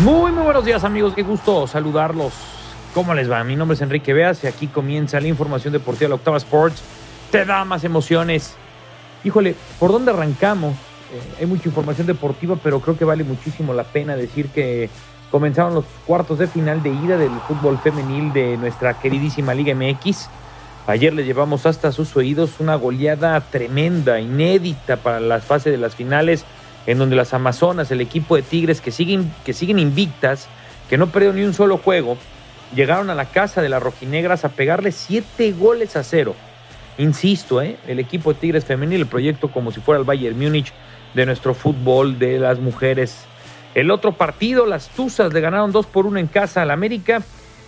Muy, buenos días amigos, qué gusto saludarlos. ¿Cómo les va? Mi nombre es Enrique Beas y aquí comienza la información deportiva de la Octava Sports. Te da más emociones. Híjole, ¿por dónde arrancamos? Eh, hay mucha información deportiva, pero creo que vale muchísimo la pena decir que comenzaron los cuartos de final de ida del fútbol femenil de nuestra queridísima Liga MX. Ayer le llevamos hasta sus oídos una goleada tremenda, inédita para las fases de las finales en donde las Amazonas, el equipo de Tigres que siguen, que siguen invictas, que no perdieron ni un solo juego, llegaron a la casa de las rojinegras a pegarle siete goles a cero. Insisto, ¿eh? el equipo de Tigres femenil, el proyecto como si fuera el Bayern Múnich de nuestro fútbol de las mujeres. El otro partido, las Tuzas le ganaron 2 por 1 en casa al América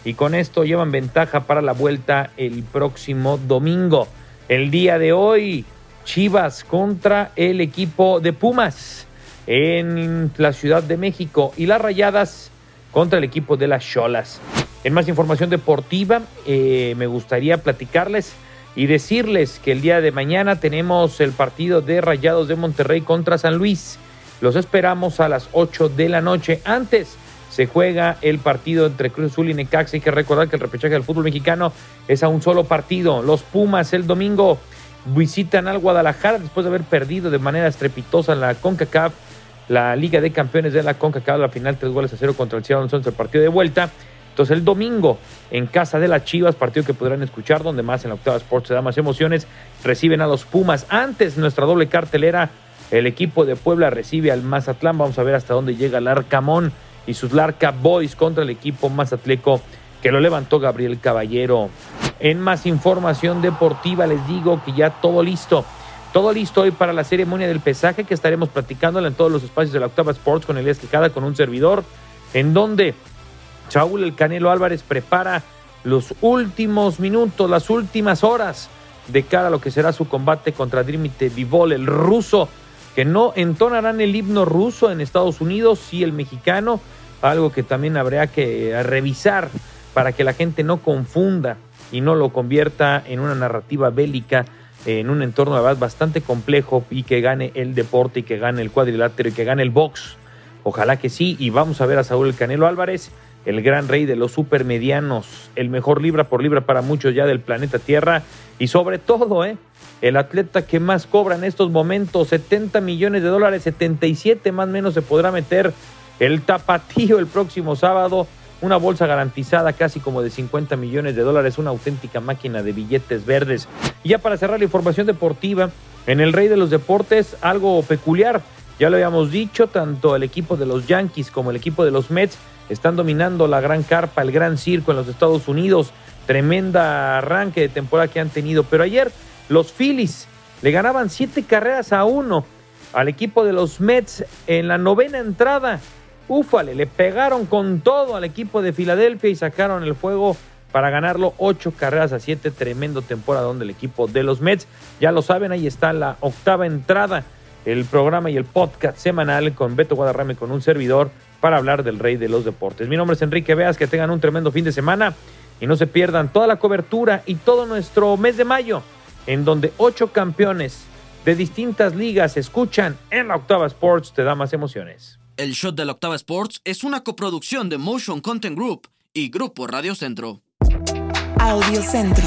y con esto llevan ventaja para la vuelta el próximo domingo. El día de hoy, Chivas contra el equipo de Pumas en la Ciudad de México y las Rayadas contra el equipo de las Cholas. En más información deportiva, eh, me gustaría platicarles y decirles que el día de mañana tenemos el partido de Rayados de Monterrey contra San Luis. Los esperamos a las 8 de la noche. Antes se juega el partido entre Cruz Azul y Necaxa. Hay que recordar que el repechaje del fútbol mexicano es a un solo partido. Los Pumas el domingo visitan al Guadalajara después de haber perdido de manera estrepitosa la CONCACAF la Liga de Campeones de la CONCACAF, la final tres goles a cero contra el Seattle Sounders, el partido de vuelta. Entonces el domingo en casa de las Chivas, partido que podrán escuchar, donde más en la octava Sports se da más emociones, reciben a los Pumas. Antes nuestra doble cartelera, el equipo de Puebla recibe al Mazatlán. Vamos a ver hasta dónde llega el Arcamón y sus Larca Boys contra el equipo Mazatleco que lo levantó Gabriel Caballero. En más información deportiva les digo que ya todo listo. Todo listo hoy para la ceremonia del pesaje que estaremos platicándola en todos los espacios de la Octava Sports con Elías Quijada, con un servidor, en donde Saúl El Canelo Álvarez prepara los últimos minutos, las últimas horas de cara a lo que será su combate contra Dmitry Vivol, el ruso, que no entonarán el himno ruso en Estados Unidos, sí el mexicano, algo que también habría que revisar para que la gente no confunda y no lo convierta en una narrativa bélica en un entorno bastante complejo y que gane el deporte y que gane el cuadrilátero y que gane el box. Ojalá que sí. Y vamos a ver a Saúl El Canelo Álvarez, el gran rey de los supermedianos, el mejor libra por libra para muchos ya del planeta Tierra. Y sobre todo, ¿eh? el atleta que más cobra en estos momentos, 70 millones de dólares, 77 más o menos se podrá meter el tapatío el próximo sábado una bolsa garantizada casi como de 50 millones de dólares, una auténtica máquina de billetes verdes. Y ya para cerrar la información deportiva, en el Rey de los Deportes, algo peculiar. Ya lo habíamos dicho, tanto el equipo de los Yankees como el equipo de los Mets están dominando la gran carpa, el gran circo en los Estados Unidos. Tremenda arranque de temporada que han tenido. Pero ayer los Phillies le ganaban siete carreras a uno al equipo de los Mets en la novena entrada. Ufale, le pegaron con todo al equipo de Filadelfia y sacaron el fuego para ganarlo ocho carreras a siete. Tremendo temporada donde el equipo de los Mets. Ya lo saben, ahí está la octava entrada, el programa y el podcast semanal con Beto Guadarrame con un servidor para hablar del rey de los deportes. Mi nombre es Enrique Veas, que tengan un tremendo fin de semana y no se pierdan toda la cobertura y todo nuestro mes de mayo, en donde ocho campeones de distintas ligas escuchan en la octava Sports, te da más emociones. El Shot de la Octava Sports es una coproducción de Motion Content Group y Grupo Radio Centro. Audio Centro.